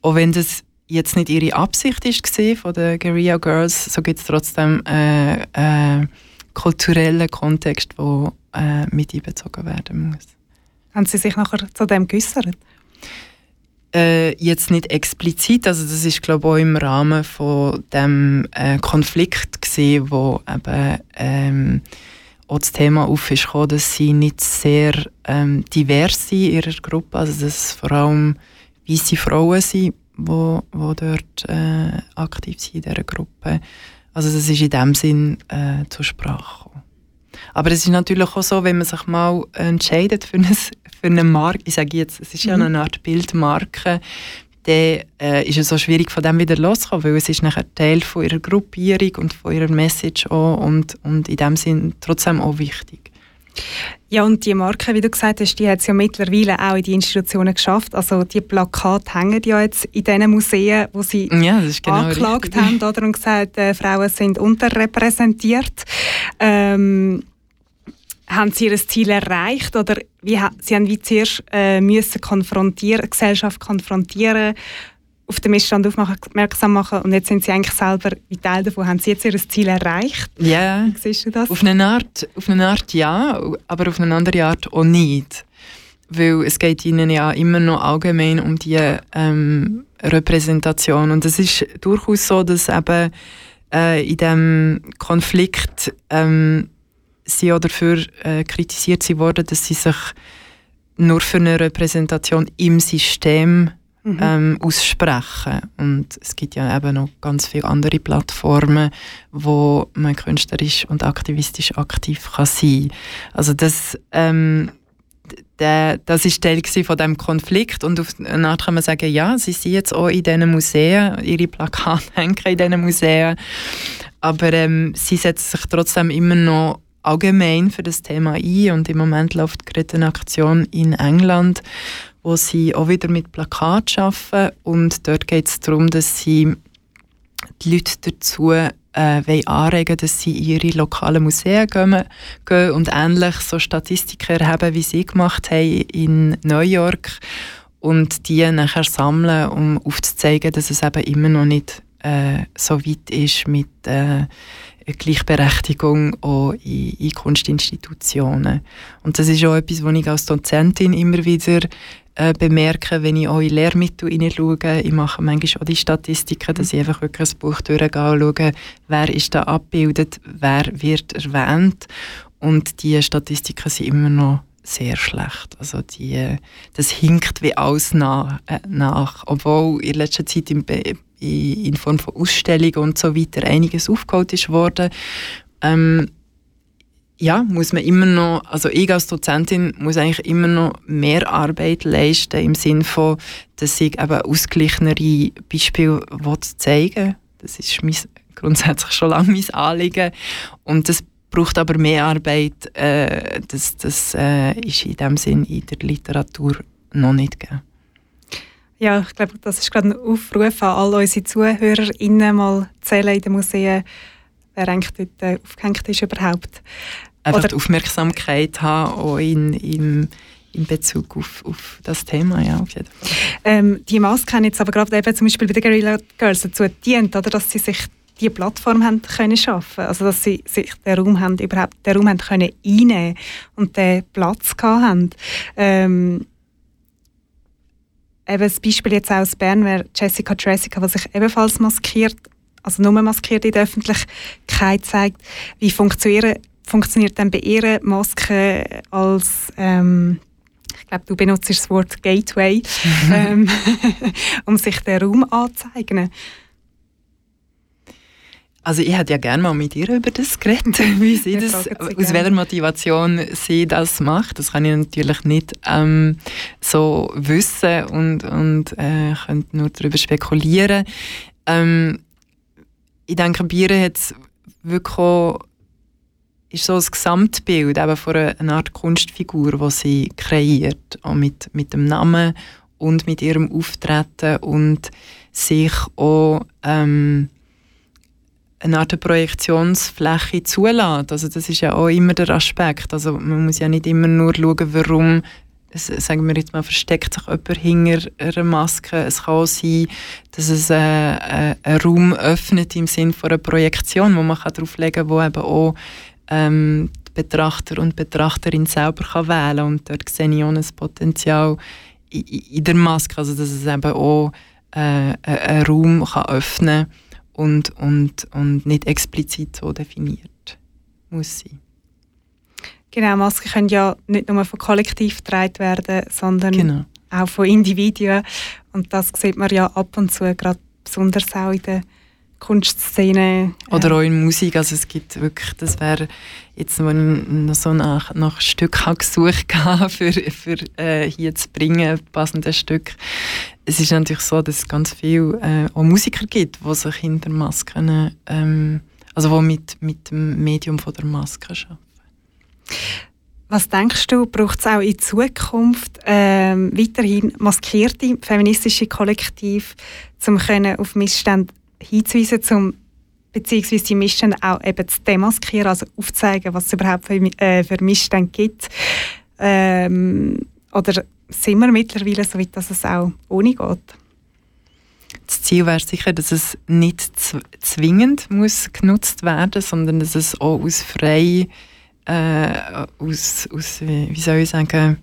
Speaker 9: auch wenn das jetzt nicht ihre Absicht ist von den Guerilla Girls, so gibt es trotzdem äh, äh, kulturellen Kontext, der äh, mit einbezogen werden muss.
Speaker 1: Haben Sie sich nachher zu dem geäußert?
Speaker 9: Äh, jetzt nicht explizit, also das ist glaube ich auch im Rahmen von dem äh, Konflikt gesehen, wo eben ähm, auch das Thema auf ist gekommen, dass sie nicht sehr ähm, divers sind in ihrer Gruppe, also dass es vor allem weiße Frauen sind, wo, wo dort äh, aktiv sind in dieser Gruppe. Also das ist in dem Sinn äh, zur Sprache gekommen. Aber es ist natürlich auch so, wenn man sich mal entscheidet für, eine, *laughs* für eine Marke, ich sage jetzt, es ist ja mhm. eine Art Bildmarke, dann äh, ist es so schwierig, von dem wieder loszukommen, weil es ist nachher Teil von ihrer Gruppierung und von ihrer Message auch und, und in dem Sinn trotzdem auch wichtig.
Speaker 1: Ja, und die Marke, wie du gesagt hast, die hat es ja mittlerweile auch in die Institutionen geschafft. Also die Plakate hängen ja jetzt in den Museen, wo sie
Speaker 9: ja, genau
Speaker 1: angeklagt
Speaker 9: richtig.
Speaker 1: haben oder, und gesagt, äh, Frauen sind unterrepräsentiert. Ähm, haben Sie Ihr Ziel erreicht oder wie, Sie haben wie zuerst äh, müssen konfrontieren, Gesellschaft konfrontieren, auf den Missstand aufmerksam machen und jetzt sind Sie eigentlich selber wie Teil davon. Haben Sie jetzt Ihr Ziel erreicht?
Speaker 9: Ja,
Speaker 1: wie siehst du das?
Speaker 9: Auf eine, Art, auf eine Art ja, aber auf eine andere Art auch nicht. Weil es geht Ihnen ja immer noch allgemein um die ähm, Repräsentation und es ist durchaus so, dass eben äh, in diesem Konflikt ähm, sie auch dafür äh, kritisiert worden, dass sie sich nur für eine Repräsentation im System mhm. ähm, aussprechen. Und es gibt ja eben noch ganz viele andere Plattformen, wo man künstlerisch und aktivistisch aktiv kann sein kann. Also das, ähm, der, das ist Teil von dem Konflikt und auf eine Art kann man sagen, ja, sie sind jetzt auch in diesen Museen, ihre Plakate *laughs* hängen in diesen Museen, aber ähm, sie setzen sich trotzdem immer noch allgemein für das Thema ein. Und im Moment läuft gerade eine Aktion in England, wo sie auch wieder mit Plakat arbeiten. Und dort geht es darum, dass sie die Leute dazu äh, anregen dass sie in ihre lokalen Museen gehen, gehen und ähnlich so Statistiken erheben, wie sie gemacht haben in New York. Und die nachher sammeln, um aufzuzeigen, dass es eben immer noch nicht äh, so weit ist mit äh, Gleichberechtigung auch in, in, Kunstinstitutionen. Und das ist auch etwas, was ich als Dozentin immer wieder äh, bemerke, wenn ich auch in Lehrmittel hineinschaue. Ich mache manchmal auch die Statistiken, dass ich einfach wirklich ein Buch durchgehe und schaue, wer ist da abgebildet, wer wird erwähnt. Und die Statistiken sind immer noch sehr schlecht. Also die, das hinkt wie alles nach, äh, nach. Obwohl in letzter Zeit im, in Form von Ausstellungen und so weiter einiges aufgeholt ist worden. Ähm, ja, muss man immer noch, also ich als Dozentin muss eigentlich immer noch mehr Arbeit leisten im Sinne von, dass ich eben ausgleichnere Beispiele zeigen will. Das ist mein, grundsätzlich schon lange mein Anliegen und das braucht aber mehr Arbeit. Äh, das das äh, ist in dem Sinn in der Literatur noch nicht gegeben.
Speaker 1: Ja, ich glaube, das ist gerade ein Aufruf an all unsere ZuhörerInnen, mal zählen in den Museen, wer eigentlich dort äh, aufgehängt ist überhaupt.
Speaker 9: Einfach Oder, die Aufmerksamkeit haben, auch in, in, in Bezug auf, auf das Thema, ja, auf jeden Fall.
Speaker 1: Ähm, die Maske haben jetzt aber gerade eben zum Beispiel bei den Guerilla Girls dazu gedient, oder, dass sie sich die Plattform haben können schaffen, also dass sie sich den Raum haben überhaupt den Raum haben können einnehmen und den Platz haben. Ähm, eben das Beispiel jetzt auch aus Bern wäre Jessica Jessica, die sich ebenfalls maskiert, also nur maskiert in der Öffentlichkeit zeigt. Wie funktioniert, funktioniert denn bei ihr Maske als ähm, ich glaube, du benutzt das Wort Gateway, *laughs* ähm, *laughs* um sich den Raum anzuzeigen.
Speaker 9: Also ich hätte ja gerne mal mit ihr über das geredet, *laughs* wie sie das, aus welcher Motivation sie das macht. Das kann ich natürlich nicht ähm, so wissen und, und äh, könnte nur darüber spekulieren. Ähm, ich denke, bei ihr hat es wirklich auch, ist so ein Gesamtbild eben von einer Art Kunstfigur, die sie kreiert, auch mit, mit dem Namen und mit ihrem Auftreten und sich auch ähm, eine Art Projektionsfläche zulässt. Also das ist ja auch immer der Aspekt. Also man muss ja nicht immer nur schauen, warum sagen wir jetzt mal, versteckt sich jemand hinter einer Maske. Es kann auch sein, dass es äh, äh, einen Raum öffnet im Sinne von einer Projektion, wo man darauf legen kann, wo eben auch ähm, die Betrachter und Betrachterin selber kann wählen kann. Und dort sehe ich auch ein Potenzial in, in der Maske, also dass es eben auch äh, einen Raum kann öffnen kann und, und, und nicht explizit so definiert muss sein.
Speaker 1: Genau, Masken können ja nicht nur von Kollektiv getragen werden, sondern genau. auch von Individuen. Und das sieht man ja ab und zu, gerade besonders auch in der Kunstszene.
Speaker 9: Oder auch in Musik. Also es gibt wirklich, das wäre jetzt, wenn ich noch so nach, nach Stück *laughs* gesucht habe, für, für äh, hier zu bringen, passende Stück. Es ist natürlich so, dass es ganz viele äh, Musiker gibt, die sich hinter Masken, ähm, also die mit, mit dem Medium von der Maske arbeiten.
Speaker 1: Was denkst du, braucht es auch in Zukunft ähm, weiterhin maskierte feministische Kollektive, um auf Missstände hinzuweisen, um beziehungsweise die Missstände auch eben zu demaskieren, also aufzuzeigen, was es überhaupt für, äh, für Missstände gibt? Ähm, oder sind wir mittlerweile so weit, dass es auch ohne geht?
Speaker 9: Das Ziel wäre sicher, dass es nicht zwingend muss genutzt werden muss, sondern dass es auch aus frei, äh, aus, aus, wie soll ich sagen,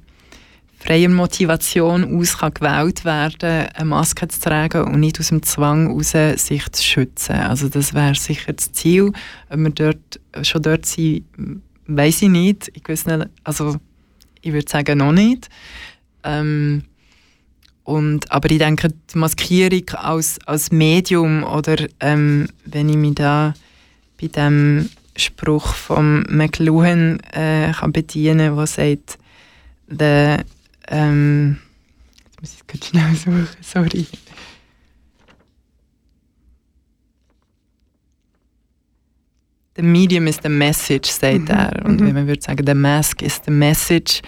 Speaker 9: freier Motivation aus kann gewählt werden, eine Maske zu tragen und nicht aus dem Zwang heraus, sich zu schützen. Also das wäre sicher das Ziel. Ob wir dort, schon dort sind, weiß ich nicht. Ich, nicht, also ich würde sagen, noch nicht. Ähm, und, aber ich denke, die Maskierung als, als Medium oder ähm, wenn ich mich da bei dem Spruch von McLuhan äh, kann bedienen, der sagt, the ähm, jetzt muss ich es kurz schnell suchen, sorry. The medium is the message, sagt mhm. er. Und mhm. man würde sagen, the mask is the message,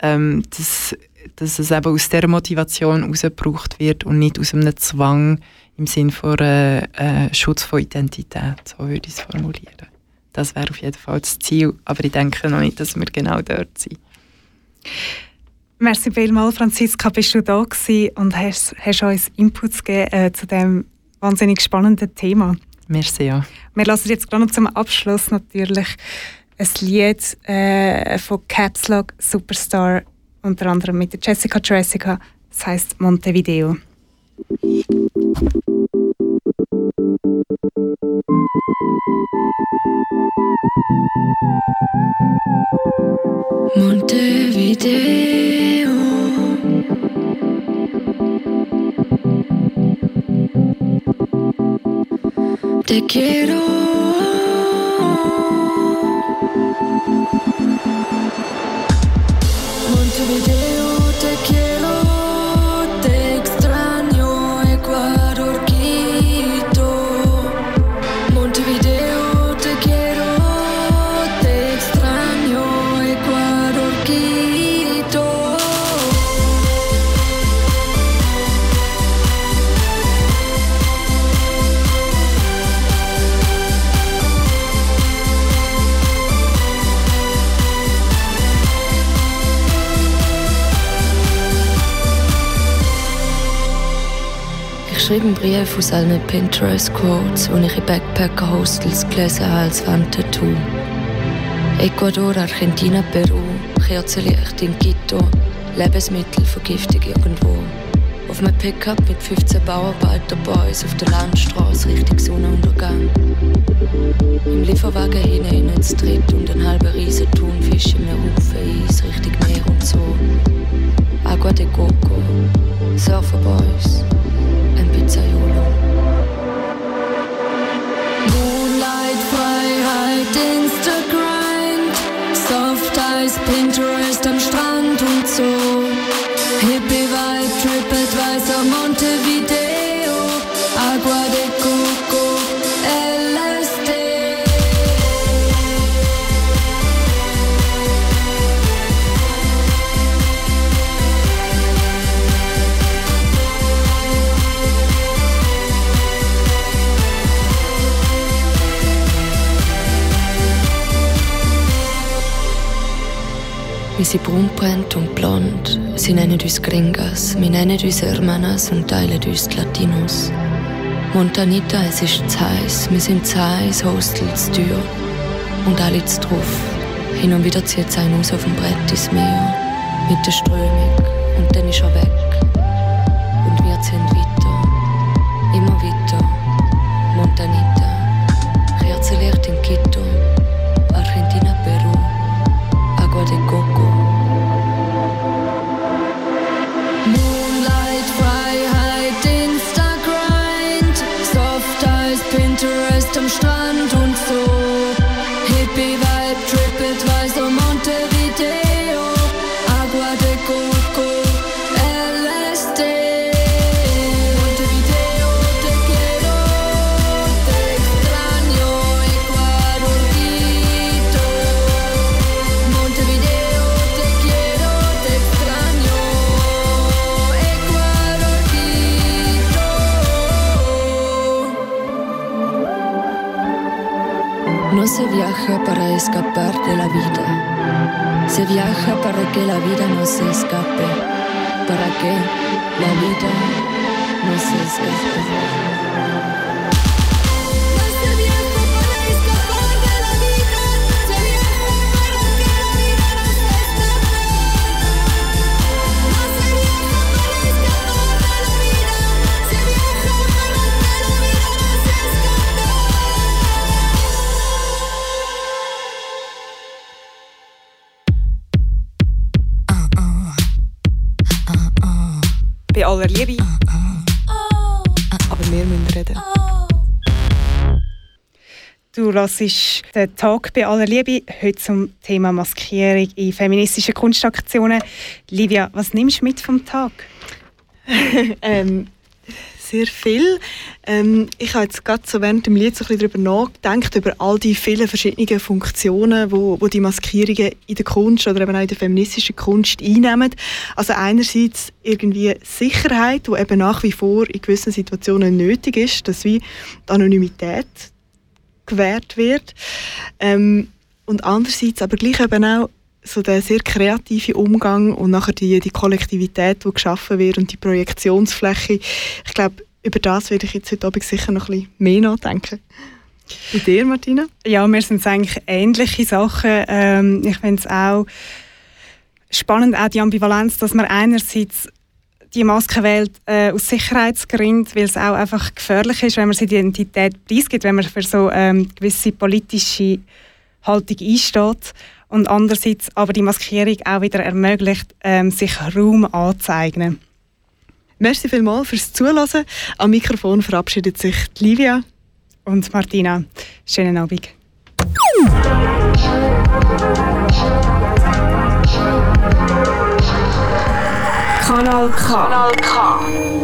Speaker 9: ähm, dass, dass es eben aus dieser Motivation herausgebraucht wird und nicht aus einem Zwang im Sinne von äh, Schutz von Identität, so würde ich es formulieren. Das wäre auf jeden Fall das Ziel, aber ich denke noch nicht, dass wir genau dort sind.
Speaker 1: Merci vielmals, Franziska, bist du da gewesen und hast, hast uns Inputs gegeben äh, zu diesem wahnsinnig spannenden Thema.
Speaker 9: Merci, ja.
Speaker 1: Wir lassen jetzt gerade noch zum Abschluss natürlich ein Lied äh, von Caps Lock Superstar, unter anderem mit Jessica Jessica, das heißt Montevideo.
Speaker 16: Montevideo. te quiero. Brief aus allen Pinterest-Quotes, die ich in Backpacker-Hostels gelesen habe als Wandtattoo. Ecuador, Argentina, Peru, Kerzenlicht in Quito, Lebensmittelvergiftung irgendwo. Auf einem Pickup mit 15 Bauarbeiter-Boys auf der Landstraße Richtung Sonnenuntergang. Im Lieferwagen hinein ins Dritt und ein halber riesen Thunfisch in einem Haufen Eis Richtung Meer und so. Agua de Coco, Surfer Boys, Pizzaiolo. Moonlight, Freiheit, Instagram, Soft Eyes, Pinterest am Strand und so. Hippie Vibe, TripAdvisor, Montevideo, Agua de Coco, Wir sind braunbrennt und blond. Sie nennen uns Gringas, wir nennen uns Hermanas und teilen uns die Latinos. Montanita, es ist zu heiß. Wir sind zu heiß, Hostel zu teuer. Und alle zu drauf. Hin und wieder zieht es einen aus auf dem Brett ins Meer. Mit der Strömung. Und dann ist er weg. Und wir ziehen weiter. Immer weiter. Montanita. Kerzenlicht in Quito. Argentina, Peru. Agua de Coco. Strand und so. Hippie escapar de la vida. Se viaja para que la vida no se escape. Para que la vida no se escape.
Speaker 1: Bei aller Liebe. Aber wir müssen reden. Du hörst den Talk bei aller Liebe heute zum Thema Maskierung in feministischen Kunstaktionen. Livia, was nimmst du mit vom Tag? *laughs*
Speaker 2: ähm, sehr viel. Ähm, ich habe jetzt gerade so während dem Lied so ein bisschen darüber nachgedacht, über all die vielen verschiedenen Funktionen, wo, wo die Maskierungen in der Kunst oder eben auch in der feministischen Kunst einnehmen. Also einerseits irgendwie Sicherheit, die eben nach wie vor in gewissen Situationen nötig ist, dass wie die Anonymität gewährt wird. Ähm, und andererseits aber gleich eben auch so der sehr kreative Umgang und nachher die, die Kollektivität, die geschaffen wird und die Projektionsfläche. Ich glaube, über das werde ich jetzt heute Abend sicher noch ein bisschen mehr nachdenken. Bei dir, Martina?
Speaker 1: Ja, wir sind eigentlich ähnliche Sachen. Ähm, ich finde es auch spannend, auch die Ambivalenz, dass man einerseits die Maske wählt äh, aus Sicherheitsgründen, weil es auch einfach gefährlich ist, wenn man seine Identität preisgibt, wenn man für so ähm, gewisse politische Haltung einsteht und andererseits aber die Maskierung auch wieder ermöglicht, ähm, sich Raum anzueignen.
Speaker 2: Merci vielmals fürs Zuhören. Am Mikrofon verabschiedet sich Livia
Speaker 1: und Martina. Schönen Abend.
Speaker 16: Kanal K. Kanal K.